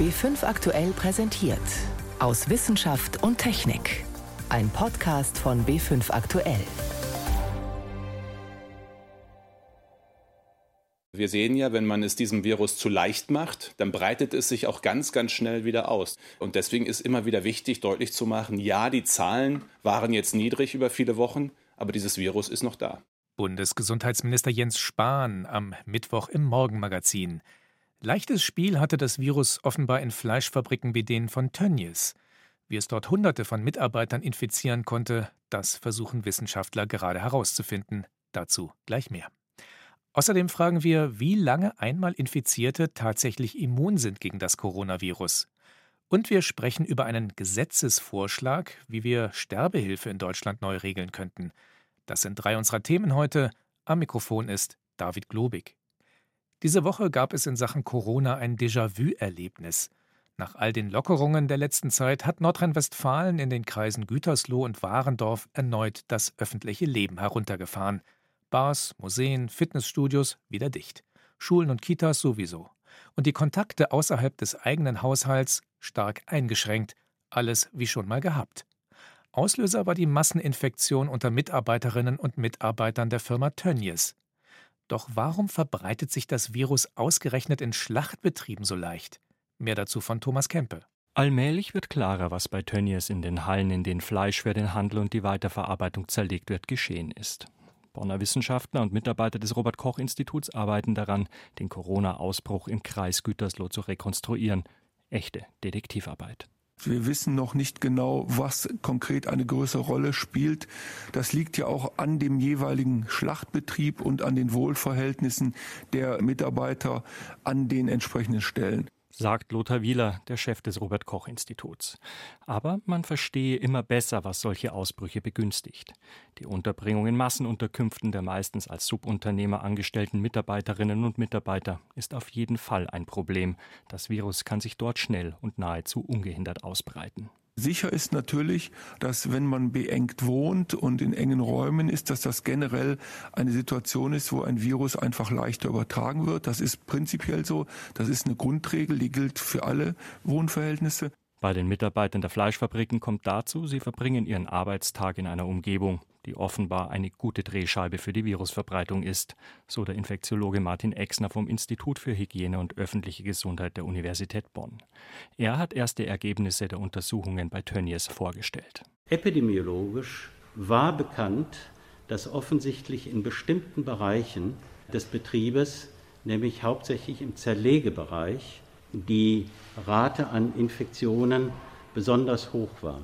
B5 aktuell präsentiert. Aus Wissenschaft und Technik. Ein Podcast von B5 aktuell. Wir sehen ja, wenn man es diesem Virus zu leicht macht, dann breitet es sich auch ganz, ganz schnell wieder aus. Und deswegen ist immer wieder wichtig, deutlich zu machen, ja, die Zahlen waren jetzt niedrig über viele Wochen, aber dieses Virus ist noch da. Bundesgesundheitsminister Jens Spahn am Mittwoch im Morgenmagazin. Leichtes Spiel hatte das Virus offenbar in Fleischfabriken wie denen von Tönnies. Wie es dort Hunderte von Mitarbeitern infizieren konnte, das versuchen Wissenschaftler gerade herauszufinden. Dazu gleich mehr. Außerdem fragen wir, wie lange einmal Infizierte tatsächlich immun sind gegen das Coronavirus. Und wir sprechen über einen Gesetzesvorschlag, wie wir Sterbehilfe in Deutschland neu regeln könnten. Das sind drei unserer Themen heute. Am Mikrofon ist David Globig. Diese Woche gab es in Sachen Corona ein Déjà-vu-Erlebnis. Nach all den Lockerungen der letzten Zeit hat Nordrhein-Westfalen in den Kreisen Gütersloh und Warendorf erneut das öffentliche Leben heruntergefahren. Bars, Museen, Fitnessstudios wieder dicht. Schulen und Kitas sowieso. Und die Kontakte außerhalb des eigenen Haushalts stark eingeschränkt. Alles wie schon mal gehabt. Auslöser war die Masseninfektion unter Mitarbeiterinnen und Mitarbeitern der Firma Tönnies. Doch warum verbreitet sich das Virus ausgerechnet in Schlachtbetrieben so leicht? Mehr dazu von Thomas Kempe. Allmählich wird klarer, was bei Tönnies in den Hallen, in denen Fleisch für den Handel und die Weiterverarbeitung zerlegt wird, geschehen ist. Bonner Wissenschaftler und Mitarbeiter des Robert Koch Instituts arbeiten daran, den Corona-Ausbruch im Kreis Gütersloh zu rekonstruieren. Echte Detektivarbeit. Wir wissen noch nicht genau, was konkret eine größere Rolle spielt. Das liegt ja auch an dem jeweiligen Schlachtbetrieb und an den Wohlverhältnissen der Mitarbeiter an den entsprechenden Stellen sagt Lothar Wieler, der Chef des Robert Koch Instituts. Aber man verstehe immer besser, was solche Ausbrüche begünstigt. Die Unterbringung in Massenunterkünften der meistens als Subunternehmer angestellten Mitarbeiterinnen und Mitarbeiter ist auf jeden Fall ein Problem. Das Virus kann sich dort schnell und nahezu ungehindert ausbreiten. Sicher ist natürlich, dass wenn man beengt wohnt und in engen Räumen ist, dass das generell eine Situation ist, wo ein Virus einfach leichter übertragen wird. Das ist prinzipiell so. Das ist eine Grundregel, die gilt für alle Wohnverhältnisse. Bei den Mitarbeitern der Fleischfabriken kommt dazu, sie verbringen ihren Arbeitstag in einer Umgebung, die offenbar eine gute Drehscheibe für die Virusverbreitung ist, so der Infektiologe Martin Exner vom Institut für Hygiene und öffentliche Gesundheit der Universität Bonn. Er hat erste Ergebnisse der Untersuchungen bei Tönnies vorgestellt. Epidemiologisch war bekannt, dass offensichtlich in bestimmten Bereichen des Betriebes, nämlich hauptsächlich im Zerlegebereich, die Rate an Infektionen besonders hoch war.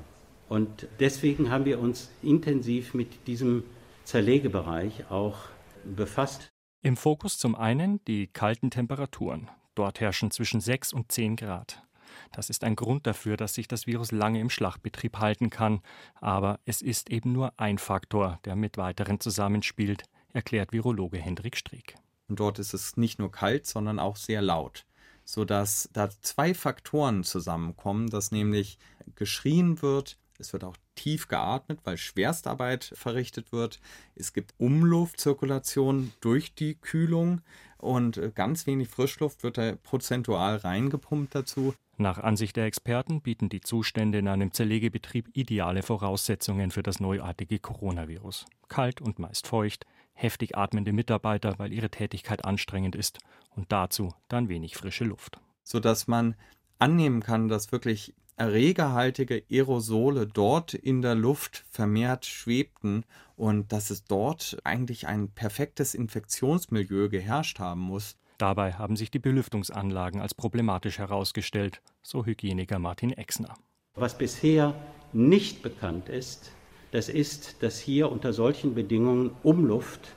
Und deswegen haben wir uns intensiv mit diesem Zerlegebereich auch befasst. Im Fokus zum einen die kalten Temperaturen. Dort herrschen zwischen 6 und 10 Grad. Das ist ein Grund dafür, dass sich das Virus lange im Schlachtbetrieb halten kann. Aber es ist eben nur ein Faktor, der mit weiteren zusammenspielt, erklärt Virologe Hendrik Streeck. Und dort ist es nicht nur kalt, sondern auch sehr laut sodass da zwei Faktoren zusammenkommen, dass nämlich geschrien wird, es wird auch tief geatmet, weil Schwerstarbeit verrichtet wird. Es gibt Umluftzirkulation durch die Kühlung und ganz wenig Frischluft wird da prozentual reingepumpt dazu. Nach Ansicht der Experten bieten die Zustände in einem Zerlegebetrieb ideale Voraussetzungen für das neuartige Coronavirus. Kalt und meist feucht, heftig atmende Mitarbeiter, weil ihre Tätigkeit anstrengend ist und dazu dann wenig frische Luft. Sodass man annehmen kann, dass wirklich erregerhaltige Aerosole dort in der Luft vermehrt schwebten und dass es dort eigentlich ein perfektes Infektionsmilieu geherrscht haben muss. Dabei haben sich die Belüftungsanlagen als problematisch herausgestellt, so Hygieniker Martin Exner. Was bisher nicht bekannt ist, das ist, dass hier unter solchen Bedingungen Umluft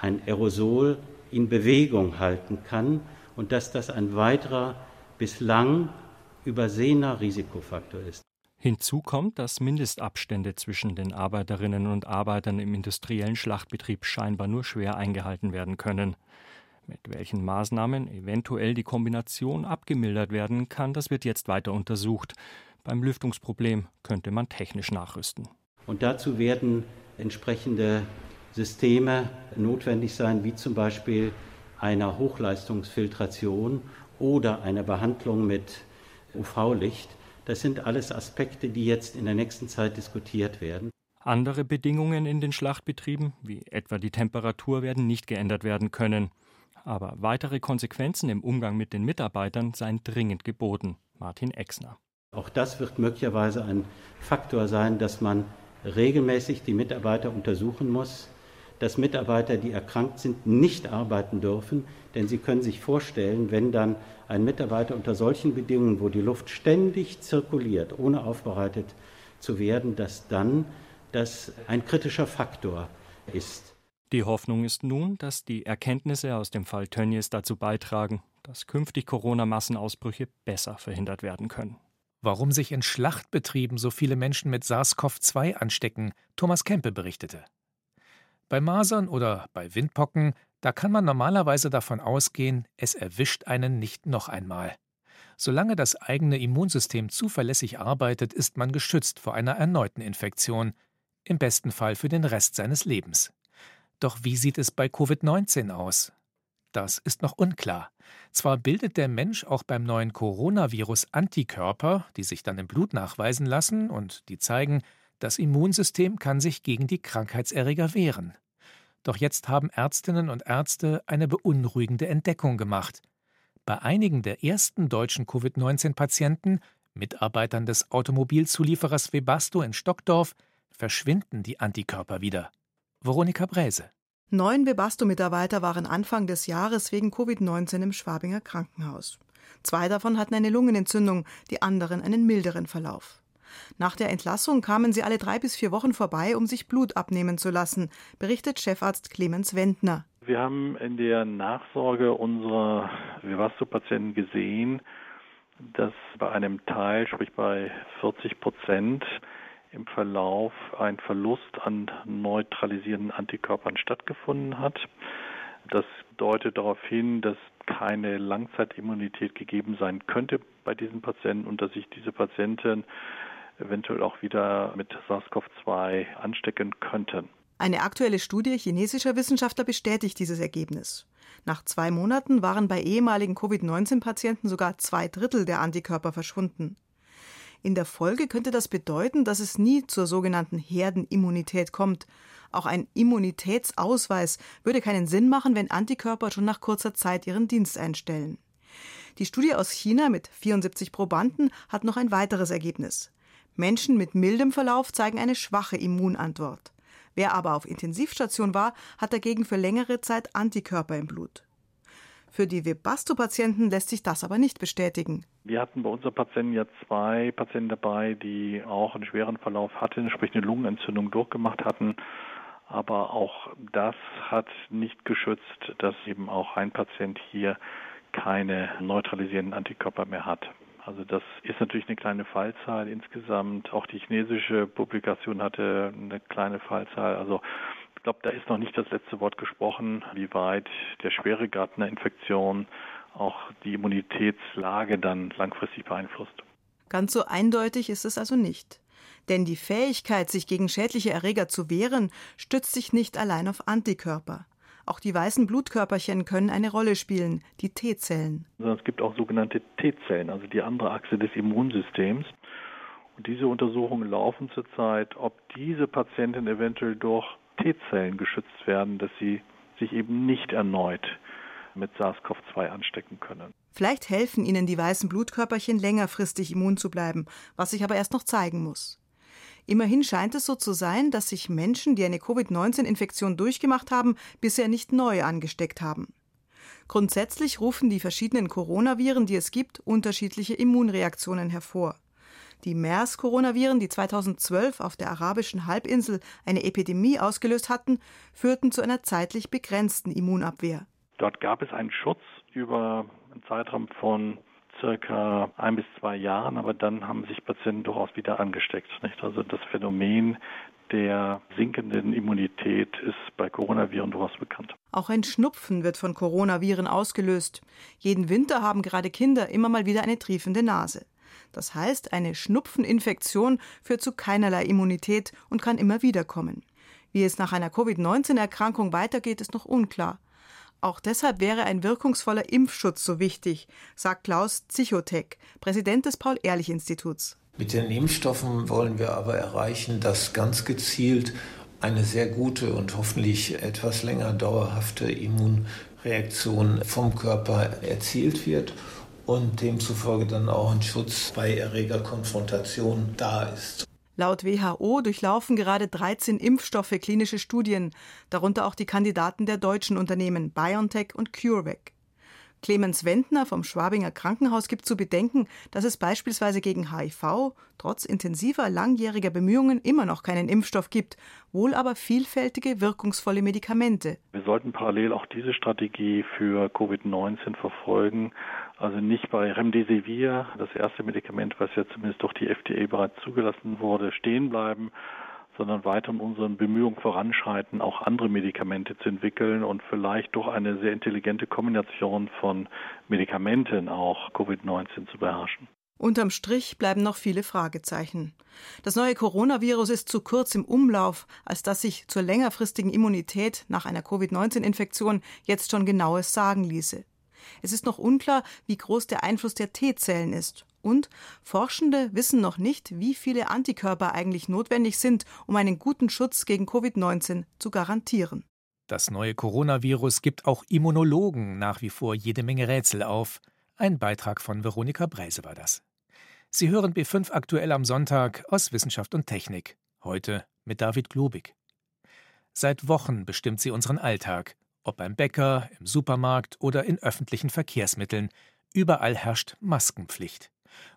ein Aerosol in Bewegung halten kann und dass das ein weiterer bislang übersehener Risikofaktor ist. Hinzu kommt, dass Mindestabstände zwischen den Arbeiterinnen und Arbeitern im industriellen Schlachtbetrieb scheinbar nur schwer eingehalten werden können. Mit welchen Maßnahmen eventuell die Kombination abgemildert werden kann, das wird jetzt weiter untersucht. Beim Lüftungsproblem könnte man technisch nachrüsten. Und dazu werden entsprechende Systeme notwendig sein, wie zum Beispiel einer Hochleistungsfiltration oder einer Behandlung mit UV-Licht. Das sind alles Aspekte, die jetzt in der nächsten Zeit diskutiert werden. Andere Bedingungen in den Schlachtbetrieben, wie etwa die Temperatur, werden nicht geändert werden können. Aber weitere Konsequenzen im Umgang mit den Mitarbeitern seien dringend geboten. Martin Exner. Auch das wird möglicherweise ein Faktor sein, dass man regelmäßig die Mitarbeiter untersuchen muss, dass Mitarbeiter, die erkrankt sind, nicht arbeiten dürfen. Denn Sie können sich vorstellen, wenn dann ein Mitarbeiter unter solchen Bedingungen, wo die Luft ständig zirkuliert, ohne aufbereitet zu werden, dass dann das ein kritischer Faktor ist. Die Hoffnung ist nun, dass die Erkenntnisse aus dem Fall Tönnies dazu beitragen, dass künftig Corona-Massenausbrüche besser verhindert werden können. Warum sich in Schlachtbetrieben so viele Menschen mit SARS-CoV-2 anstecken, Thomas Kempe berichtete. Bei Masern oder bei Windpocken, da kann man normalerweise davon ausgehen, es erwischt einen nicht noch einmal. Solange das eigene Immunsystem zuverlässig arbeitet, ist man geschützt vor einer erneuten Infektion, im besten Fall für den Rest seines Lebens. Doch wie sieht es bei Covid-19 aus? Das ist noch unklar. Zwar bildet der Mensch auch beim neuen Coronavirus Antikörper, die sich dann im Blut nachweisen lassen und die zeigen, das Immunsystem kann sich gegen die Krankheitserreger wehren. Doch jetzt haben Ärztinnen und Ärzte eine beunruhigende Entdeckung gemacht. Bei einigen der ersten deutschen Covid-19-Patienten, Mitarbeitern des Automobilzulieferers Webasto in Stockdorf, verschwinden die Antikörper wieder. Veronika Bräse. Neun Webasto-Mitarbeiter waren Anfang des Jahres wegen Covid-19 im Schwabinger Krankenhaus. Zwei davon hatten eine Lungenentzündung, die anderen einen milderen Verlauf. Nach der Entlassung kamen sie alle drei bis vier Wochen vorbei, um sich Blut abnehmen zu lassen, berichtet Chefarzt Clemens Wendner. Wir haben in der Nachsorge unserer Vivasto-Patienten gesehen, dass bei einem Teil, sprich bei 40 Prozent, im Verlauf ein Verlust an neutralisierenden Antikörpern stattgefunden hat. Das deutet darauf hin, dass keine Langzeitimmunität gegeben sein könnte bei diesen Patienten und dass sich diese Patienten eventuell auch wieder mit SARS-CoV-2 anstecken könnten. Eine aktuelle Studie chinesischer Wissenschaftler bestätigt dieses Ergebnis. Nach zwei Monaten waren bei ehemaligen Covid-19-Patienten sogar zwei Drittel der Antikörper verschwunden. In der Folge könnte das bedeuten, dass es nie zur sogenannten Herdenimmunität kommt. Auch ein Immunitätsausweis würde keinen Sinn machen, wenn Antikörper schon nach kurzer Zeit ihren Dienst einstellen. Die Studie aus China mit 74 Probanden hat noch ein weiteres Ergebnis. Menschen mit mildem Verlauf zeigen eine schwache Immunantwort. Wer aber auf Intensivstation war, hat dagegen für längere Zeit Antikörper im Blut. Für die Webasto-Patienten lässt sich das aber nicht bestätigen. Wir hatten bei unseren Patienten ja zwei Patienten dabei, die auch einen schweren Verlauf hatten, sprich eine Lungenentzündung durchgemacht hatten. Aber auch das hat nicht geschützt, dass eben auch ein Patient hier keine neutralisierenden Antikörper mehr hat. Also das ist natürlich eine kleine Fallzahl insgesamt. Auch die chinesische Publikation hatte eine kleine Fallzahl. Also ich glaube, da ist noch nicht das letzte Wort gesprochen, wie weit der Schweregrad einer Infektion auch die Immunitätslage dann langfristig beeinflusst. Ganz so eindeutig ist es also nicht. Denn die Fähigkeit, sich gegen schädliche Erreger zu wehren, stützt sich nicht allein auf Antikörper. Auch die weißen Blutkörperchen können eine Rolle spielen, die T-Zellen. Es gibt auch sogenannte T-Zellen, also die andere Achse des Immunsystems. Und diese Untersuchungen laufen zurzeit, ob diese Patienten eventuell durch T-Zellen geschützt werden, dass sie sich eben nicht erneut mit SARS-CoV-2 anstecken können. Vielleicht helfen ihnen die weißen Blutkörperchen längerfristig immun zu bleiben, was sich aber erst noch zeigen muss. Immerhin scheint es so zu sein, dass sich Menschen, die eine Covid-19-Infektion durchgemacht haben, bisher nicht neu angesteckt haben. Grundsätzlich rufen die verschiedenen Coronaviren, die es gibt, unterschiedliche Immunreaktionen hervor. Die MERS-Coronaviren, die 2012 auf der arabischen Halbinsel eine Epidemie ausgelöst hatten, führten zu einer zeitlich begrenzten Immunabwehr. Dort gab es einen Schutz über einen Zeitraum von circa ein bis zwei Jahren, aber dann haben sich Patienten durchaus wieder angesteckt. Nicht? Also das Phänomen der sinkenden Immunität ist bei Coronaviren durchaus bekannt. Auch ein Schnupfen wird von Coronaviren ausgelöst. Jeden Winter haben gerade Kinder immer mal wieder eine triefende Nase. Das heißt, eine Schnupfeninfektion führt zu keinerlei Immunität und kann immer wieder kommen. Wie es nach einer Covid-19-Erkrankung weitergeht, ist noch unklar. Auch deshalb wäre ein wirkungsvoller Impfschutz so wichtig, sagt Klaus Zichotek, Präsident des Paul-Ehrlich-Instituts. Mit den Impfstoffen wollen wir aber erreichen, dass ganz gezielt eine sehr gute und hoffentlich etwas länger dauerhafte Immunreaktion vom Körper erzielt wird und demzufolge dann auch ein Schutz bei Erregerkonfrontation da ist. Laut WHO durchlaufen gerade 13 Impfstoffe klinische Studien, darunter auch die Kandidaten der deutschen Unternehmen BioNTech und CureVac. Clemens Wendner vom Schwabinger Krankenhaus gibt zu bedenken, dass es beispielsweise gegen HIV trotz intensiver langjähriger Bemühungen immer noch keinen Impfstoff gibt, wohl aber vielfältige wirkungsvolle Medikamente. Wir sollten parallel auch diese Strategie für Covid-19 verfolgen. Also nicht bei Remdesivir, das erste Medikament, was ja zumindest durch die FDA bereits zugelassen wurde, stehen bleiben, sondern weiter in unseren Bemühungen voranschreiten, auch andere Medikamente zu entwickeln und vielleicht durch eine sehr intelligente Kombination von Medikamenten auch Covid-19 zu beherrschen. Unterm Strich bleiben noch viele Fragezeichen. Das neue Coronavirus ist zu kurz im Umlauf, als dass sich zur längerfristigen Immunität nach einer Covid-19-Infektion jetzt schon genaues sagen ließe. Es ist noch unklar, wie groß der Einfluss der T-Zellen ist. Und Forschende wissen noch nicht, wie viele Antikörper eigentlich notwendig sind, um einen guten Schutz gegen Covid-19 zu garantieren. Das neue Coronavirus gibt auch Immunologen nach wie vor jede Menge Rätsel auf. Ein Beitrag von Veronika Breise war das. Sie hören B5 aktuell am Sonntag aus Wissenschaft und Technik. Heute mit David Globig. Seit Wochen bestimmt sie unseren Alltag. Ob beim Bäcker, im Supermarkt oder in öffentlichen Verkehrsmitteln. Überall herrscht Maskenpflicht.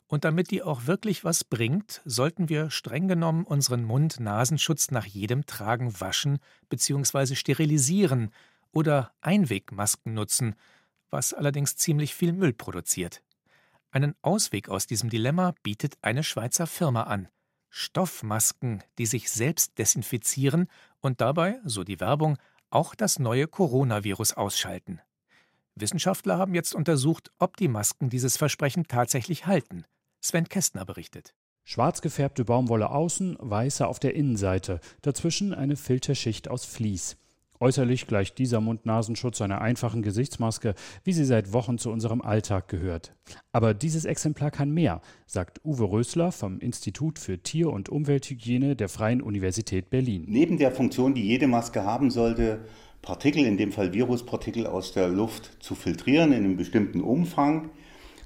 Und damit die auch wirklich was bringt, sollten wir streng genommen unseren Mund-Nasenschutz nach jedem Tragen waschen bzw. sterilisieren oder Einwegmasken nutzen, was allerdings ziemlich viel Müll produziert. Einen Ausweg aus diesem Dilemma bietet eine Schweizer Firma an. Stoffmasken, die sich selbst desinfizieren und dabei, so die Werbung, auch das neue Coronavirus ausschalten. Wissenschaftler haben jetzt untersucht, ob die Masken dieses Versprechen tatsächlich halten. Sven Kästner berichtet. Schwarz gefärbte Baumwolle außen, weiße auf der Innenseite, dazwischen eine Filterschicht aus Vlies. Äußerlich gleicht dieser Mund-Nasenschutz einer einfachen Gesichtsmaske, wie sie seit Wochen zu unserem Alltag gehört. Aber dieses Exemplar kann mehr, sagt Uwe Rösler vom Institut für Tier- und Umwelthygiene der Freien Universität Berlin. Neben der Funktion, die jede Maske haben sollte, Partikel, in dem Fall Viruspartikel aus der Luft zu filtrieren in einem bestimmten Umfang,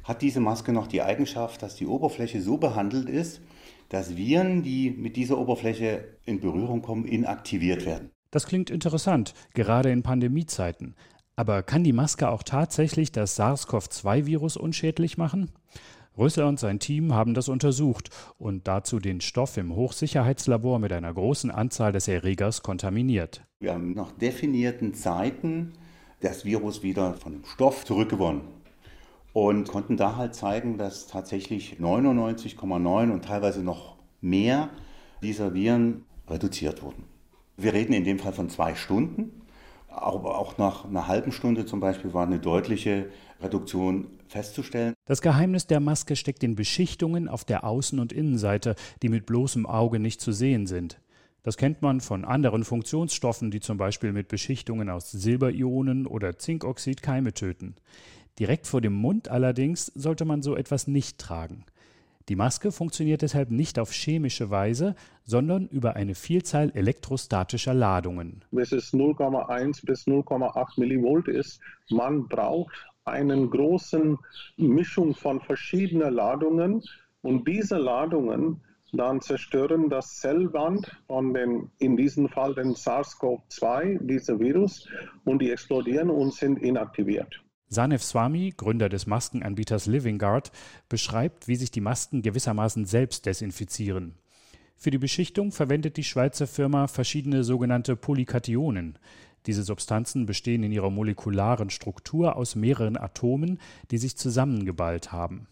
hat diese Maske noch die Eigenschaft, dass die Oberfläche so behandelt ist, dass Viren, die mit dieser Oberfläche in Berührung kommen, inaktiviert werden. Das klingt interessant, gerade in Pandemiezeiten. Aber kann die Maske auch tatsächlich das SARS-CoV-2-Virus unschädlich machen? Rösler und sein Team haben das untersucht und dazu den Stoff im Hochsicherheitslabor mit einer großen Anzahl des Erregers kontaminiert. Wir haben nach definierten Zeiten das Virus wieder von dem Stoff zurückgewonnen und konnten da halt zeigen, dass tatsächlich 99,9 und teilweise noch mehr dieser Viren reduziert wurden. Wir reden in dem Fall von zwei Stunden, aber auch nach einer halben Stunde zum Beispiel war eine deutliche Reduktion festzustellen. Das Geheimnis der Maske steckt in Beschichtungen auf der Außen- und Innenseite, die mit bloßem Auge nicht zu sehen sind. Das kennt man von anderen Funktionsstoffen, die zum Beispiel mit Beschichtungen aus Silberionen oder Zinkoxid Keime töten. Direkt vor dem Mund allerdings sollte man so etwas nicht tragen. Die Maske funktioniert deshalb nicht auf chemische Weise, sondern über eine Vielzahl elektrostatischer Ladungen. Bis es 0,1 bis 0,8 Millivolt ist, man braucht eine große Mischung von verschiedenen Ladungen und diese Ladungen dann zerstören das Zellwand von den, in diesem Fall den SARS-CoV-2, dieser Virus, und die explodieren und sind inaktiviert. Sanev Swami, Gründer des Maskenanbieters Living Guard, beschreibt, wie sich die Masken gewissermaßen selbst desinfizieren. Für die Beschichtung verwendet die Schweizer Firma verschiedene sogenannte Polykationen. Diese Substanzen bestehen in ihrer molekularen Struktur aus mehreren Atomen, die sich zusammengeballt haben.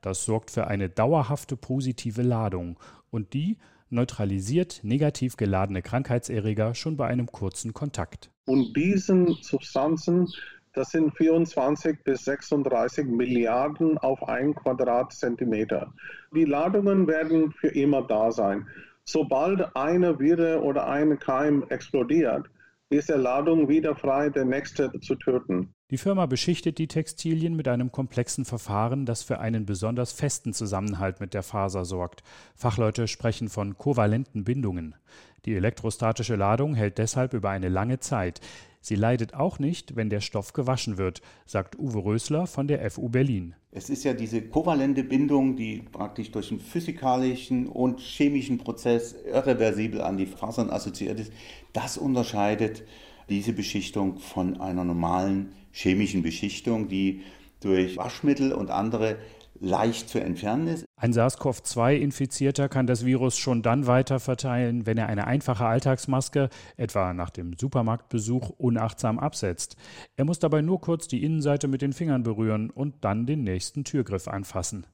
Das sorgt für eine dauerhafte positive Ladung und die neutralisiert negativ geladene Krankheitserreger schon bei einem kurzen Kontakt. Und diesen Substanzen, das sind 24 bis 36 Milliarden auf ein Quadratzentimeter. Die Ladungen werden für immer da sein. Sobald eine Viren oder ein Keim explodiert, diese Ladung wieder frei, der nächste zu töten. Die Firma beschichtet die Textilien mit einem komplexen Verfahren, das für einen besonders festen Zusammenhalt mit der Faser sorgt. Fachleute sprechen von kovalenten Bindungen. Die elektrostatische Ladung hält deshalb über eine lange Zeit. Sie leidet auch nicht, wenn der Stoff gewaschen wird, sagt Uwe Rösler von der FU Berlin. Es ist ja diese kovalente Bindung, die praktisch durch einen physikalischen und chemischen Prozess irreversibel an die Fasern assoziiert ist. Das unterscheidet diese Beschichtung von einer normalen chemischen Beschichtung, die durch Waschmittel und andere leicht zu entfernen ist. Ein SARS-CoV-2-Infizierter kann das Virus schon dann weiter verteilen, wenn er eine einfache Alltagsmaske, etwa nach dem Supermarktbesuch, unachtsam absetzt. Er muss dabei nur kurz die Innenseite mit den Fingern berühren und dann den nächsten Türgriff anfassen.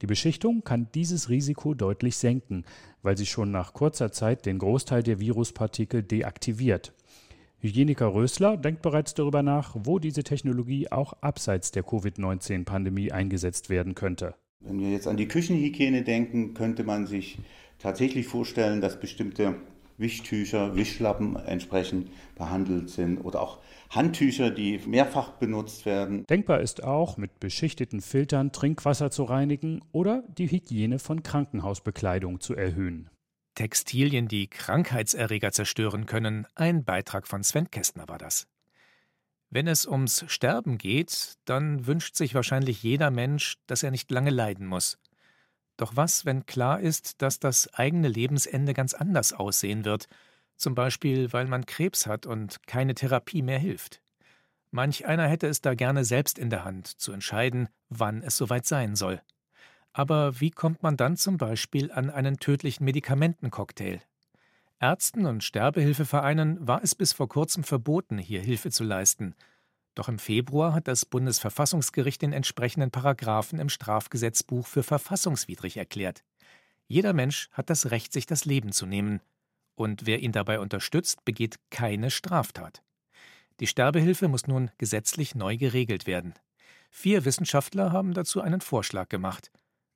Die Beschichtung kann dieses Risiko deutlich senken, weil sie schon nach kurzer Zeit den Großteil der Viruspartikel deaktiviert. Hygieniker Rösler denkt bereits darüber nach, wo diese Technologie auch abseits der Covid-19-Pandemie eingesetzt werden könnte. Wenn wir jetzt an die Küchenhygiene denken, könnte man sich tatsächlich vorstellen, dass bestimmte Wischtücher, Wischlappen entsprechend behandelt sind oder auch Handtücher, die mehrfach benutzt werden. Denkbar ist auch, mit beschichteten Filtern Trinkwasser zu reinigen oder die Hygiene von Krankenhausbekleidung zu erhöhen. Textilien, die Krankheitserreger zerstören können. Ein Beitrag von Sven Kästner war das. Wenn es ums Sterben geht, dann wünscht sich wahrscheinlich jeder Mensch, dass er nicht lange leiden muss. Doch was, wenn klar ist, dass das eigene Lebensende ganz anders aussehen wird, zum Beispiel weil man Krebs hat und keine Therapie mehr hilft? Manch einer hätte es da gerne selbst in der Hand, zu entscheiden, wann es soweit sein soll. Aber wie kommt man dann zum Beispiel an einen tödlichen Medikamentencocktail? Ärzten und Sterbehilfevereinen war es bis vor kurzem verboten, hier Hilfe zu leisten. Doch im Februar hat das Bundesverfassungsgericht den entsprechenden Paragraphen im Strafgesetzbuch für verfassungswidrig erklärt. Jeder Mensch hat das Recht, sich das Leben zu nehmen. Und wer ihn dabei unterstützt, begeht keine Straftat. Die Sterbehilfe muss nun gesetzlich neu geregelt werden. Vier Wissenschaftler haben dazu einen Vorschlag gemacht.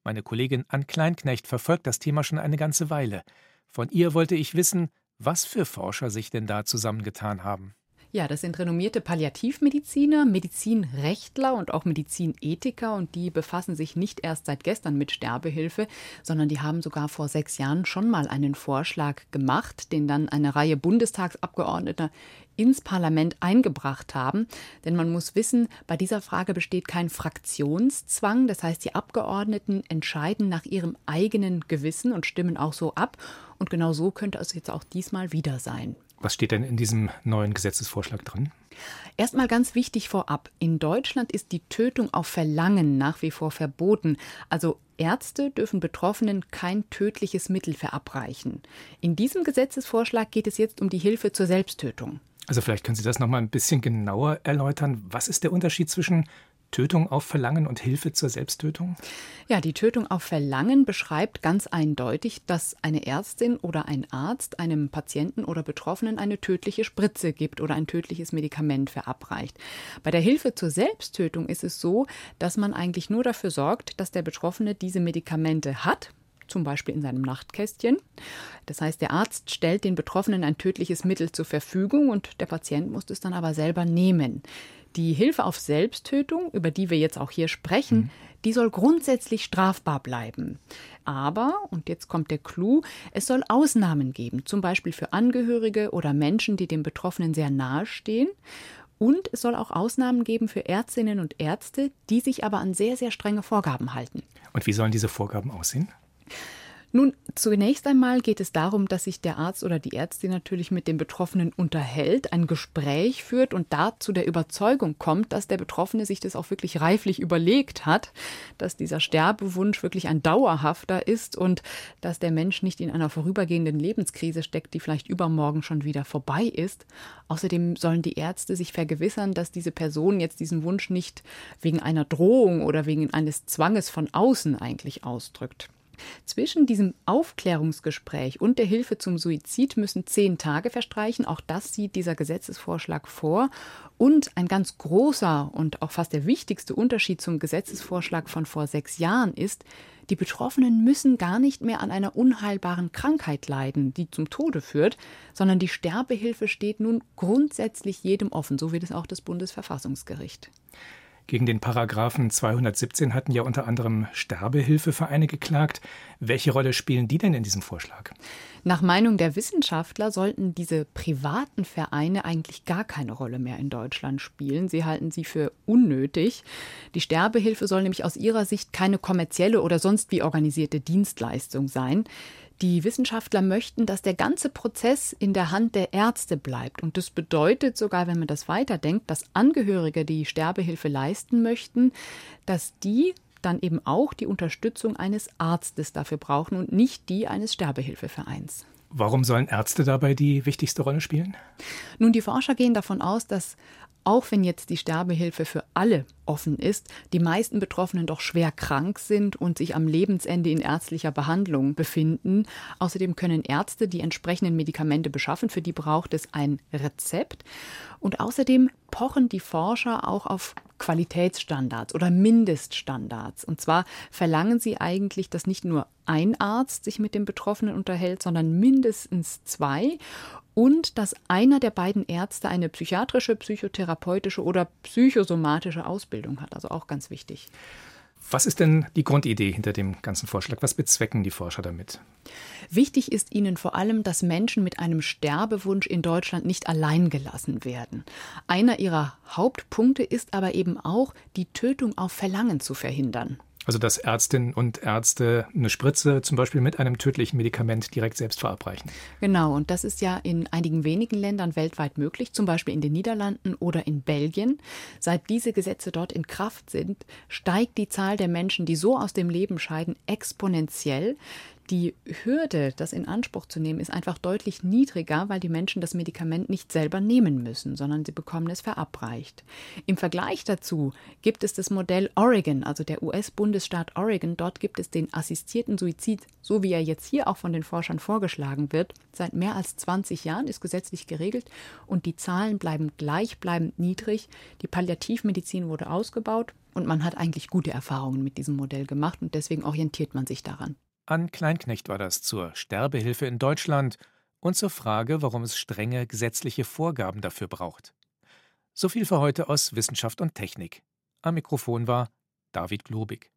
Meine Kollegin Ann Kleinknecht verfolgt das Thema schon eine ganze Weile. Von ihr wollte ich wissen, was für Forscher sich denn da zusammengetan haben. Ja, das sind renommierte Palliativmediziner, Medizinrechtler und auch Medizinethiker und die befassen sich nicht erst seit gestern mit Sterbehilfe, sondern die haben sogar vor sechs Jahren schon mal einen Vorschlag gemacht, den dann eine Reihe Bundestagsabgeordneter ins Parlament eingebracht haben. Denn man muss wissen, bei dieser Frage besteht kein Fraktionszwang. Das heißt, die Abgeordneten entscheiden nach ihrem eigenen Gewissen und stimmen auch so ab. Und genau so könnte es jetzt auch diesmal wieder sein. Was steht denn in diesem neuen Gesetzesvorschlag drin? Erstmal ganz wichtig vorab. In Deutschland ist die Tötung auf Verlangen nach wie vor verboten. Also Ärzte dürfen Betroffenen kein tödliches Mittel verabreichen. In diesem Gesetzesvorschlag geht es jetzt um die Hilfe zur Selbsttötung. Also vielleicht können Sie das noch mal ein bisschen genauer erläutern. Was ist der Unterschied zwischen Tötung auf Verlangen und Hilfe zur Selbsttötung? Ja, die Tötung auf Verlangen beschreibt ganz eindeutig, dass eine Ärztin oder ein Arzt einem Patienten oder Betroffenen eine tödliche Spritze gibt oder ein tödliches Medikament verabreicht. Bei der Hilfe zur Selbsttötung ist es so, dass man eigentlich nur dafür sorgt, dass der Betroffene diese Medikamente hat, zum Beispiel in seinem Nachtkästchen. Das heißt, der Arzt stellt den Betroffenen ein tödliches Mittel zur Verfügung und der Patient muss es dann aber selber nehmen. Die Hilfe auf Selbsttötung, über die wir jetzt auch hier sprechen, mhm. die soll grundsätzlich strafbar bleiben. Aber, und jetzt kommt der Clou, es soll Ausnahmen geben, zum Beispiel für Angehörige oder Menschen, die dem Betroffenen sehr nahe stehen. Und es soll auch Ausnahmen geben für Ärztinnen und Ärzte, die sich aber an sehr, sehr strenge Vorgaben halten. Und wie sollen diese Vorgaben aussehen? Nun, zunächst einmal geht es darum, dass sich der Arzt oder die Ärztin natürlich mit dem Betroffenen unterhält, ein Gespräch führt und da zu der Überzeugung kommt, dass der Betroffene sich das auch wirklich reiflich überlegt hat, dass dieser Sterbewunsch wirklich ein dauerhafter ist und dass der Mensch nicht in einer vorübergehenden Lebenskrise steckt, die vielleicht übermorgen schon wieder vorbei ist. Außerdem sollen die Ärzte sich vergewissern, dass diese Person jetzt diesen Wunsch nicht wegen einer Drohung oder wegen eines Zwanges von außen eigentlich ausdrückt. Zwischen diesem Aufklärungsgespräch und der Hilfe zum Suizid müssen zehn Tage verstreichen. Auch das sieht dieser Gesetzesvorschlag vor. Und ein ganz großer und auch fast der wichtigste Unterschied zum Gesetzesvorschlag von vor sechs Jahren ist, die Betroffenen müssen gar nicht mehr an einer unheilbaren Krankheit leiden, die zum Tode führt, sondern die Sterbehilfe steht nun grundsätzlich jedem offen, so wie das auch das Bundesverfassungsgericht. Gegen den Paragraphen 217 hatten ja unter anderem Sterbehilfevereine geklagt. Welche Rolle spielen die denn in diesem Vorschlag? Nach Meinung der Wissenschaftler sollten diese privaten Vereine eigentlich gar keine Rolle mehr in Deutschland spielen. Sie halten sie für unnötig. Die Sterbehilfe soll nämlich aus ihrer Sicht keine kommerzielle oder sonst wie organisierte Dienstleistung sein. Die Wissenschaftler möchten, dass der ganze Prozess in der Hand der Ärzte bleibt. Und das bedeutet sogar, wenn man das weiterdenkt, dass Angehörige, die Sterbehilfe leisten möchten, dass die dann eben auch die Unterstützung eines Arztes dafür brauchen und nicht die eines Sterbehilfevereins. Warum sollen Ärzte dabei die wichtigste Rolle spielen? Nun, die Forscher gehen davon aus, dass auch wenn jetzt die Sterbehilfe für alle offen ist, die meisten Betroffenen doch schwer krank sind und sich am Lebensende in ärztlicher Behandlung befinden. Außerdem können Ärzte die entsprechenden Medikamente beschaffen, für die braucht es ein Rezept. Und außerdem pochen die Forscher auch auf Qualitätsstandards oder Mindeststandards. Und zwar verlangen sie eigentlich, dass nicht nur ein Arzt sich mit dem Betroffenen unterhält, sondern mindestens zwei und dass einer der beiden Ärzte eine psychiatrische, psychotherapeutische oder psychosomatische Ausbildung hat. Also auch ganz wichtig. Was ist denn die Grundidee hinter dem ganzen Vorschlag? Was bezwecken die Forscher damit? Wichtig ist ihnen vor allem, dass Menschen mit einem Sterbewunsch in Deutschland nicht allein gelassen werden. Einer ihrer Hauptpunkte ist aber eben auch, die Tötung auf Verlangen zu verhindern. Also dass Ärztinnen und Ärzte eine Spritze zum Beispiel mit einem tödlichen Medikament direkt selbst verabreichen. Genau, und das ist ja in einigen wenigen Ländern weltweit möglich, zum Beispiel in den Niederlanden oder in Belgien. Seit diese Gesetze dort in Kraft sind, steigt die Zahl der Menschen, die so aus dem Leben scheiden, exponentiell die Hürde, das in Anspruch zu nehmen, ist einfach deutlich niedriger, weil die Menschen das Medikament nicht selber nehmen müssen, sondern sie bekommen es verabreicht. Im Vergleich dazu gibt es das Modell Oregon, also der US-Bundesstaat Oregon. Dort gibt es den assistierten Suizid, so wie er jetzt hier auch von den Forschern vorgeschlagen wird. Seit mehr als 20 Jahren ist gesetzlich geregelt und die Zahlen bleiben gleichbleibend niedrig. Die Palliativmedizin wurde ausgebaut und man hat eigentlich gute Erfahrungen mit diesem Modell gemacht und deswegen orientiert man sich daran. An Kleinknecht war das zur Sterbehilfe in Deutschland und zur Frage, warum es strenge gesetzliche Vorgaben dafür braucht. So viel für heute aus Wissenschaft und Technik. Am Mikrofon war David Globig.